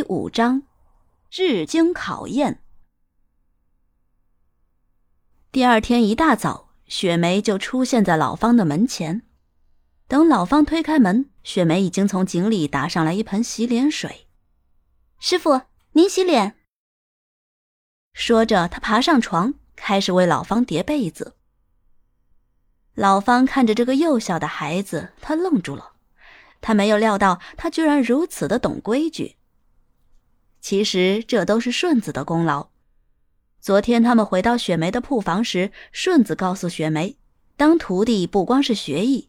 第五章，日经考验。第二天一大早，雪梅就出现在老方的门前。等老方推开门，雪梅已经从井里打上来一盆洗脸水。师傅，您洗脸。说着，她爬上床，开始为老方叠被子。老方看着这个幼小的孩子，他愣住了。他没有料到，他居然如此的懂规矩。其实这都是顺子的功劳。昨天他们回到雪梅的铺房时，顺子告诉雪梅，当徒弟不光是学艺，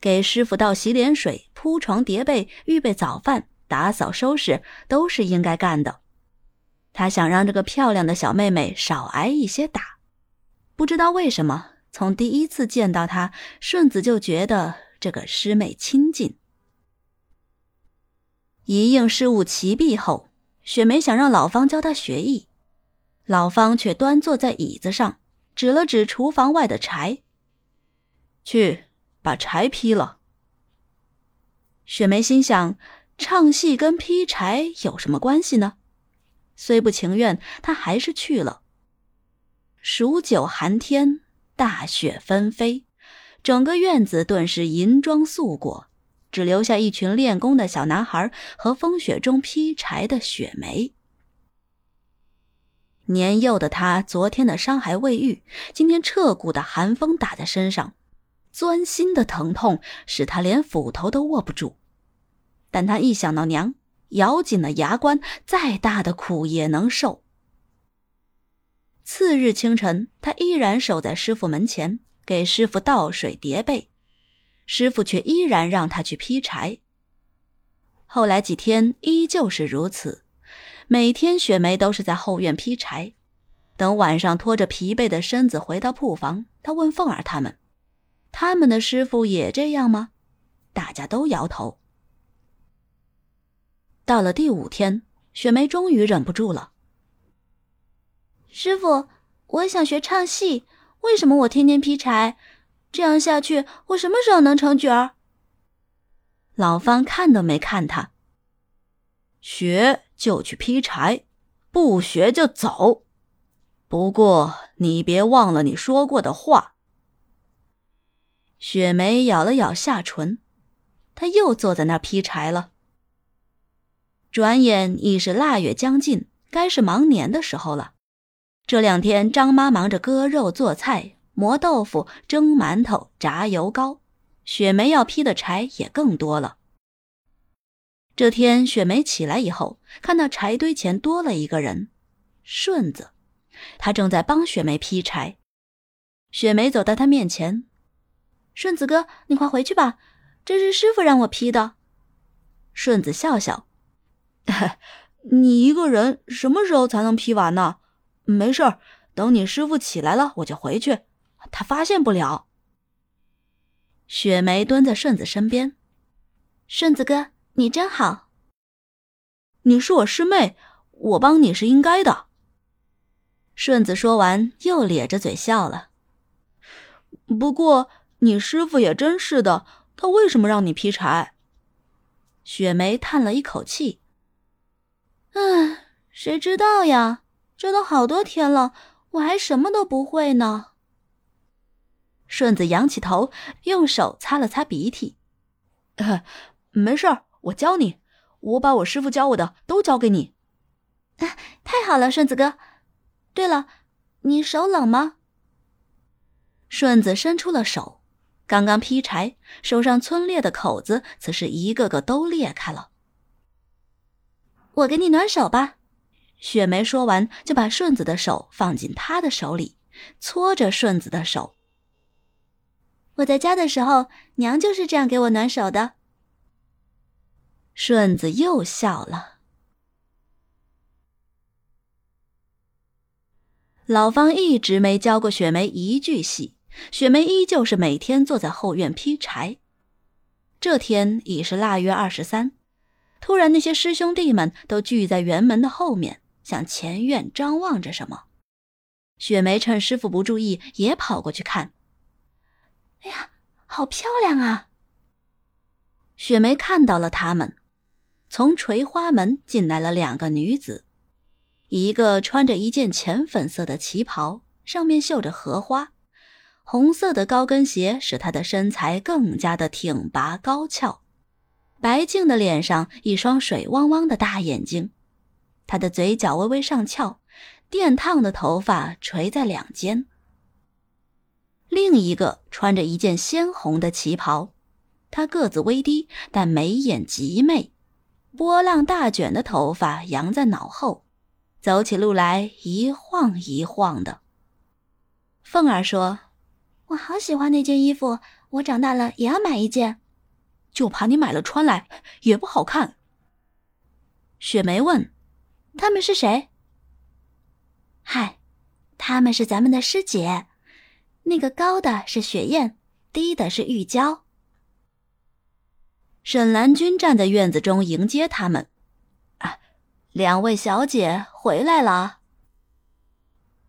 给师傅倒洗脸水、铺床叠被、预备早饭、打扫收拾，都是应该干的。他想让这个漂亮的小妹妹少挨一些打。不知道为什么，从第一次见到她，顺子就觉得这个师妹亲近。一应事务齐毕后，雪梅想让老方教她学艺，老方却端坐在椅子上，指了指厨房外的柴：“去把柴劈了。”雪梅心想：唱戏跟劈柴有什么关系呢？虽不情愿，她还是去了。数九寒天，大雪纷飞，整个院子顿时银装素裹。只留下一群练功的小男孩和风雪中劈柴的雪梅。年幼的他，昨天的伤还未愈，今天彻骨的寒风打在身上，钻心的疼痛使他连斧头都握不住。但他一想到娘，咬紧了牙关，再大的苦也能受。次日清晨，他依然守在师傅门前，给师傅倒水叠被。师傅却依然让他去劈柴。后来几天依旧是如此，每天雪梅都是在后院劈柴。等晚上拖着疲惫的身子回到铺房，他问凤儿他们：“他们的师傅也这样吗？”大家都摇头。到了第五天，雪梅终于忍不住了：“师傅，我想学唱戏，为什么我天天劈柴？”这样下去，我什么时候能成角儿？老方看都没看他，学就去劈柴，不学就走。不过你别忘了你说过的话。雪梅咬了咬下唇，她又坐在那儿劈柴了。转眼已是腊月将近，该是忙年的时候了。这两天，张妈忙着割肉做菜。磨豆腐、蒸馒头、炸油糕，雪梅要劈的柴也更多了。这天，雪梅起来以后，看到柴堆前多了一个人，顺子，他正在帮雪梅劈柴。雪梅走到他面前：“顺子哥，你快回去吧，这是师傅让我劈的。”顺子笑笑：“ 你一个人什么时候才能劈完呢？没事儿，等你师傅起来了，我就回去。”他发现不了。雪梅蹲在顺子身边，顺子哥，你真好。你是我师妹，我帮你是应该的。顺子说完，又咧着嘴笑了。不过你师傅也真是的，他为什么让你劈柴？雪梅叹了一口气。唉，谁知道呀？这都好多天了，我还什么都不会呢。顺子仰起头，用手擦了擦鼻涕。没事儿，我教你。我把我师傅教我的都教给你。太好了，顺子哥。对了，你手冷吗？顺子伸出了手，刚刚劈柴，手上皴裂的口子，此时一个个都裂开了。我给你暖手吧。雪梅说完，就把顺子的手放进他的手里，搓着顺子的手。我在家的时候，娘就是这样给我暖手的。顺子又笑了。老方一直没教过雪梅一句戏，雪梅依旧是每天坐在后院劈柴。这天已是腊月二十三，突然那些师兄弟们都聚在园门的后面，向前院张望着什么。雪梅趁师傅不注意，也跑过去看。哎呀，好漂亮啊！雪梅看到了他们，从垂花门进来了两个女子，一个穿着一件浅粉色的旗袍，上面绣着荷花，红色的高跟鞋使她的身材更加的挺拔高翘。白净的脸上一双水汪汪的大眼睛，她的嘴角微微上翘，电烫的头发垂在两肩。另一个穿着一件鲜红的旗袍，她个子微低，但眉眼极媚。波浪大卷的头发扬在脑后，走起路来一晃一晃的。凤儿说：“我好喜欢那件衣服，我长大了也要买一件，就怕你买了穿来也不好看。”雪梅问：“他们是谁？”“嗨，他们是咱们的师姐，那个高的是雪雁，低的是玉娇。”沈兰君站在院子中迎接他们。两位小姐回来了。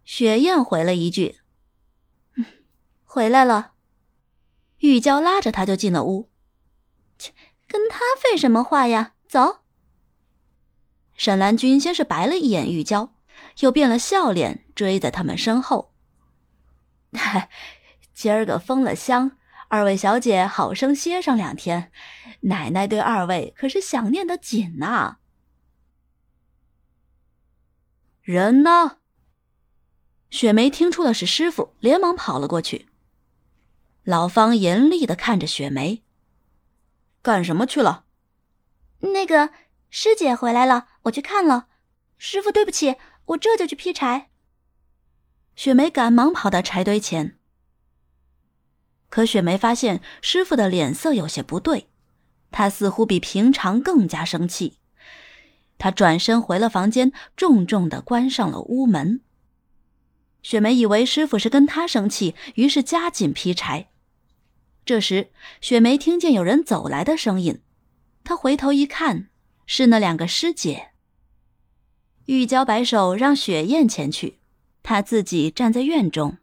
雪雁回了一句：“回来了。”玉娇拉着他就进了屋。切，跟他废什么话呀？走。沈兰君先是白了一眼玉娇，又变了笑脸，追在他们身后。嗨，今儿个封了香。二位小姐，好生歇上两天，奶奶对二位可是想念的紧呐。人呢？雪梅听出了是师傅，连忙跑了过去。老方严厉的看着雪梅，干什么去了？那个师姐回来了，我去看了。师傅，对不起，我这就去劈柴。雪梅赶忙跑到柴堆前。可雪梅发现师傅的脸色有些不对，他似乎比平常更加生气。他转身回了房间，重重的关上了屋门。雪梅以为师傅是跟他生气，于是加紧劈柴。这时，雪梅听见有人走来的声音，她回头一看，是那两个师姐。玉娇摆手让雪雁前去，他自己站在院中。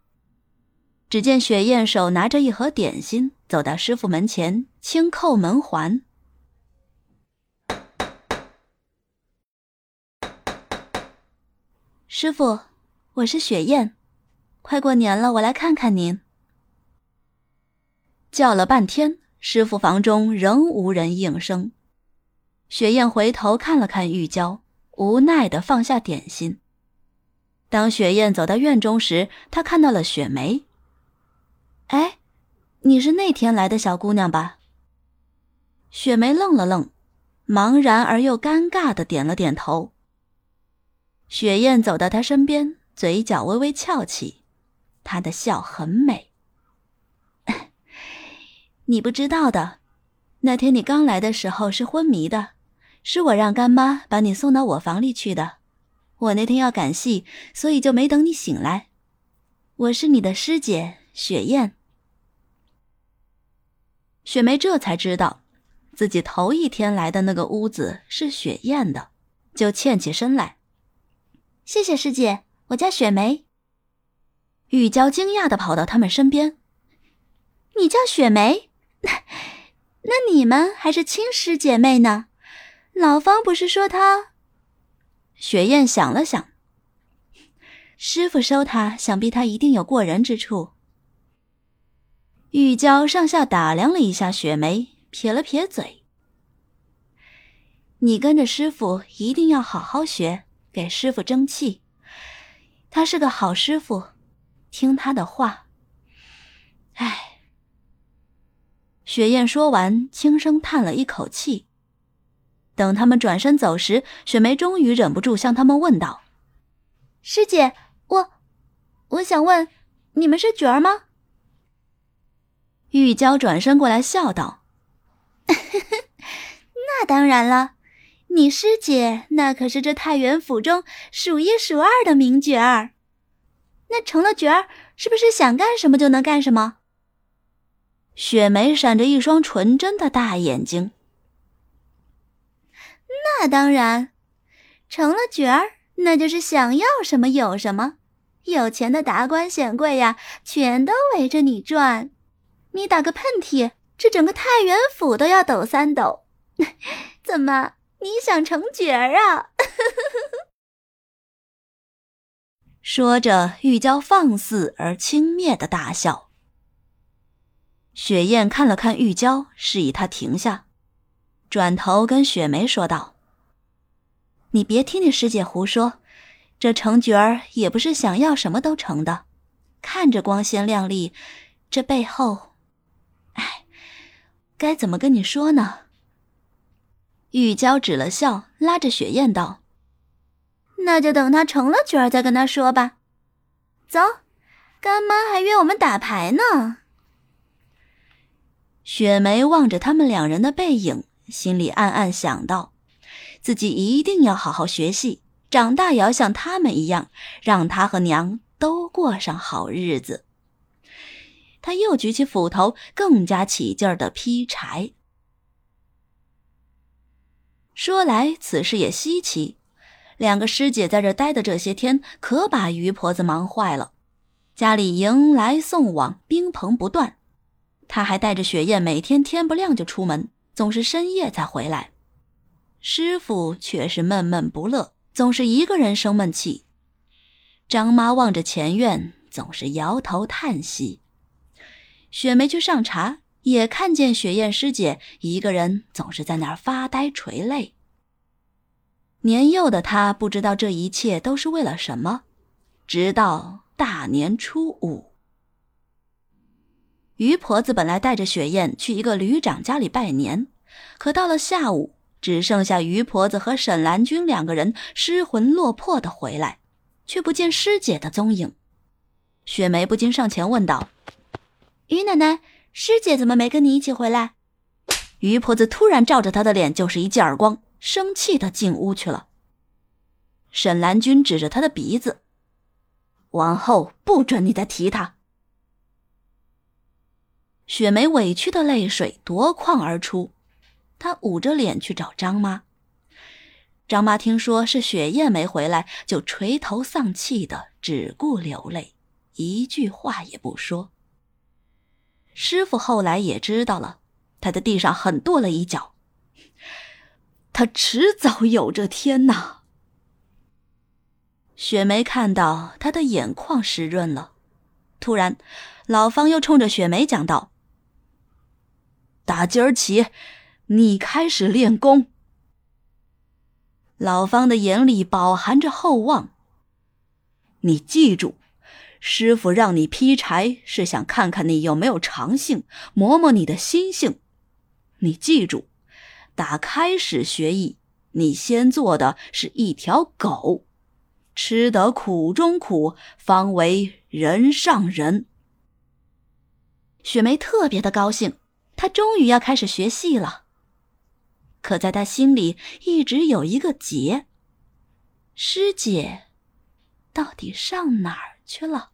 只见雪雁手拿着一盒点心，走到师傅门前，轻叩门环。师傅，我是雪雁，快过年了，我来看看您。叫了半天，师傅房中仍无人应声。雪雁回头看了看玉娇，无奈的放下点心。当雪雁走到院中时，她看到了雪梅。哎，你是那天来的小姑娘吧？雪梅愣了愣，茫然而又尴尬的点了点头。雪雁走到她身边，嘴角微微翘起，她的笑很美。你不知道的，那天你刚来的时候是昏迷的，是我让干妈把你送到我房里去的。我那天要赶戏，所以就没等你醒来。我是你的师姐雪雁。雪梅这才知道，自己头一天来的那个屋子是雪雁的，就欠起身来。谢谢师姐，我叫雪梅。玉娇惊讶的跑到他们身边：“你叫雪梅？那那你们还是亲师姐妹呢？老方不是说他……”雪雁想了想，师傅收他，想必他一定有过人之处。玉娇上下打量了一下雪梅，撇了撇嘴：“你跟着师傅一定要好好学，给师傅争气。他是个好师傅，听他的话。”唉。雪雁说完，轻声叹了一口气。等他们转身走时，雪梅终于忍不住向他们问道：“师姐，我，我想问，你们是角儿吗？”玉娇转身过来笑道：“那当然了，你师姐那可是这太原府中数一数二的名角儿。那成了角儿，是不是想干什么就能干什么？”雪梅闪着一双纯真的大眼睛。那当然，成了角儿，那就是想要什么有什么，有钱的达官显贵呀，全都围着你转。你打个喷嚏，这整个太原府都要抖三抖。怎么，你想成角儿啊？说着，玉娇放肆而轻蔑的大笑。雪雁看了看玉娇，示意她停下，转头跟雪梅说道：“你别听你师姐胡说，这成角儿也不是想要什么都成的。看着光鲜亮丽，这背后……哎，该怎么跟你说呢？”玉娇止了笑，拉着雪雁道：“那就等他成了角儿再跟他说吧。走，干妈还约我们打牌呢。”雪梅望着他们两人的背影，心里暗暗想到：自己一定要好好学戏，长大也要像他们一样，让他和娘都过上好日子。他又举起斧头，更加起劲儿的劈柴。说来此事也稀奇，两个师姐在这待的这些天，可把于婆子忙坏了，家里迎来送往，宾朋不断。她还带着雪雁，每天天不亮就出门，总是深夜才回来。师傅却是闷闷不乐，总是一个人生闷气。张妈望着前院，总是摇头叹息。雪梅去上茶。也看见雪雁师姐一个人，总是在那儿发呆垂泪。年幼的她不知道这一切都是为了什么，直到大年初五，于婆子本来带着雪雁去一个旅长家里拜年，可到了下午，只剩下于婆子和沈兰君两个人失魂落魄的回来，却不见师姐的踪影。雪梅不禁上前问道：“于奶奶。”师姐怎么没跟你一起回来？于婆子突然照着她的脸就是一记耳光，生气的进屋去了。沈兰君指着他的鼻子：“往后不准你再提他。”雪梅委屈的泪水夺眶而出，她捂着脸去找张妈。张妈听说是雪雁没回来，就垂头丧气的只顾流泪，一句话也不说。师傅后来也知道了，他在地上狠跺了一脚。他迟早有这天呐。雪梅看到他的眼眶湿润了，突然，老方又冲着雪梅讲道：“打今儿起，你开始练功。”老方的眼里饱含着厚望。你记住。师傅让你劈柴，是想看看你有没有长性，磨磨你的心性。你记住，打开始学艺，你先做的是一条狗，吃得苦中苦，方为人上人。雪梅特别的高兴，她终于要开始学戏了。可在他心里一直有一个结：师姐，到底上哪儿？去了。